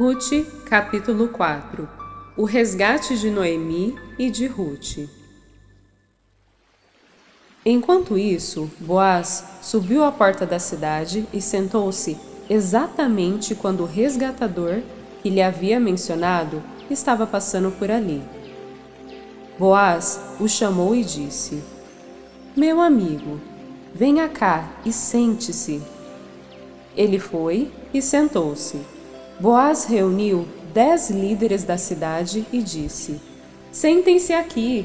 Ruth, capítulo 4 O resgate de Noemi e de Ruth. Enquanto isso, Boaz subiu à porta da cidade e sentou-se exatamente quando o resgatador, que lhe havia mencionado, estava passando por ali. Boaz o chamou e disse: Meu amigo, venha cá e sente-se. Ele foi e sentou-se. Boaz reuniu dez líderes da cidade e disse: Sentem-se aqui.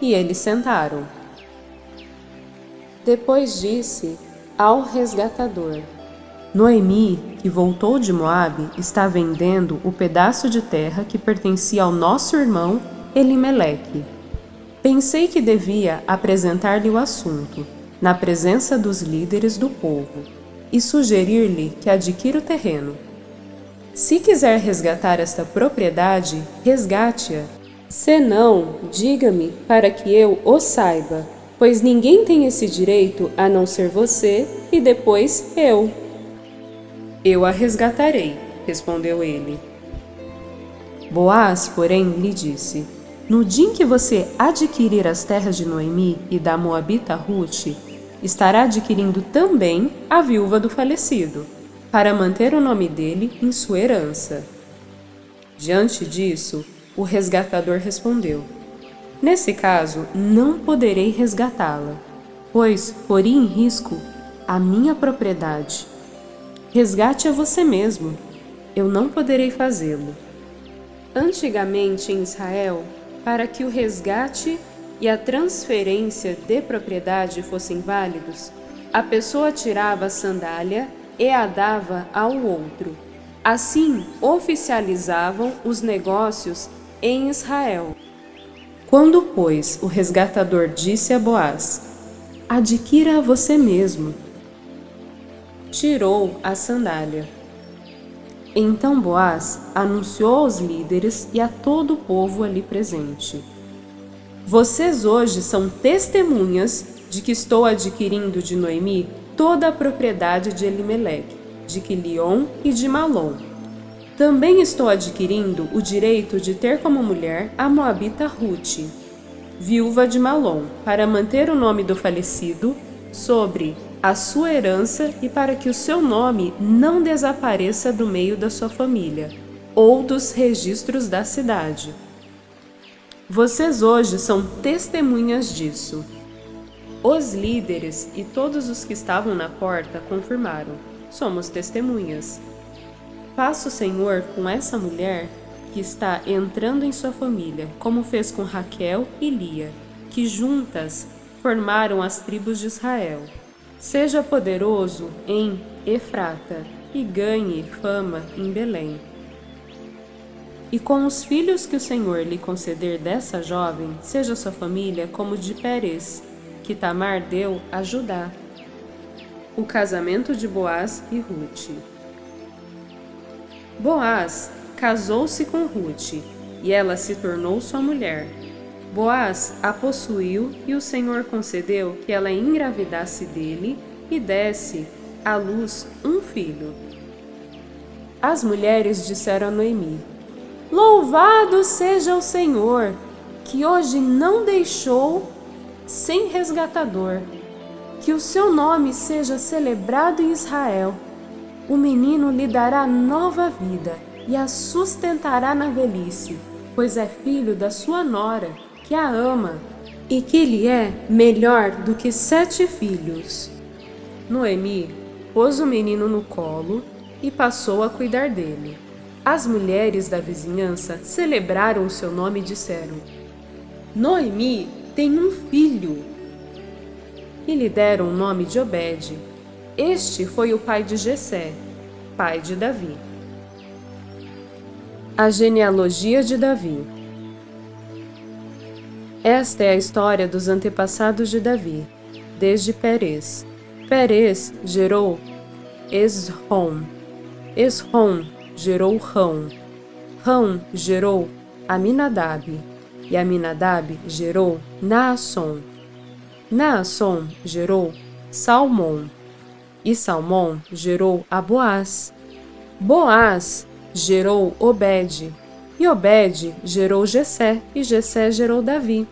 E eles sentaram. Depois disse ao resgatador: Noemi, que voltou de Moabe, está vendendo o pedaço de terra que pertencia ao nosso irmão Elimeleque. Pensei que devia apresentar-lhe o assunto, na presença dos líderes do povo, e sugerir-lhe que adquira o terreno se quiser resgatar esta propriedade, resgate-a. Se não, diga-me para que eu o saiba, pois ninguém tem esse direito a não ser você e depois eu. Eu a resgatarei, respondeu ele. Boaz, porém, lhe disse: No dia em que você adquirir as terras de Noemi e da Moabita Ruth, estará adquirindo também a viúva do falecido para manter o nome dele em sua herança. Diante disso, o resgatador respondeu: Nesse caso, não poderei resgatá-la, pois poria em risco a minha propriedade. Resgate a você mesmo, eu não poderei fazê-lo. Antigamente em Israel, para que o resgate e a transferência de propriedade fossem válidos, a pessoa tirava a sandália e a dava ao outro. Assim oficializavam os negócios em Israel. Quando, pois, o resgatador disse a Boaz: Adquira a você mesmo, tirou a sandália. Então Boaz anunciou aos líderes e a todo o povo ali presente: Vocês hoje são testemunhas de que estou adquirindo de Noemi toda a propriedade de Elimeleque, de Quilion e de Malom. Também estou adquirindo o direito de ter como mulher a moabita Ruth, viúva de Malom, para manter o nome do falecido sobre a sua herança e para que o seu nome não desapareça do meio da sua família ou dos registros da cidade. Vocês hoje são testemunhas disso. Os líderes e todos os que estavam na porta confirmaram: somos testemunhas. Faça o Senhor com essa mulher que está entrando em sua família, como fez com Raquel e Lia, que juntas formaram as tribos de Israel. Seja poderoso em Efrata e ganhe fama em Belém. E com os filhos que o Senhor lhe conceder dessa jovem, seja sua família como de Pérez, que Tamar deu a Judá. O casamento de Boaz e Ruth. Boaz casou-se com Ruth, e ela se tornou sua mulher. Boaz a possuiu e o Senhor concedeu que ela engravidasse dele e desse à luz um filho. As mulheres disseram a Noemi: Louvado seja o Senhor, que hoje não deixou sem resgatador. Que o seu nome seja celebrado em Israel. O menino lhe dará nova vida e a sustentará na velhice, pois é filho da sua nora, que a ama, e que lhe é melhor do que sete filhos. Noemi pôs o menino no colo e passou a cuidar dele. As mulheres da vizinhança celebraram o seu nome e disseram: Noemi tem um filho. E lhe deram o nome de Obed. Este foi o pai de Jessé, pai de Davi. A genealogia de Davi. Esta é a história dos antepassados de Davi, desde Perez. Perez gerou Esrom. Esrom gerou Rão. Rão gerou Aminadab e Aminadab gerou Naasson. Naasson gerou Salmão. E Salmão gerou a Boaz. Boaz gerou Obed, e Obed gerou Jessé, e Jessé gerou Davi.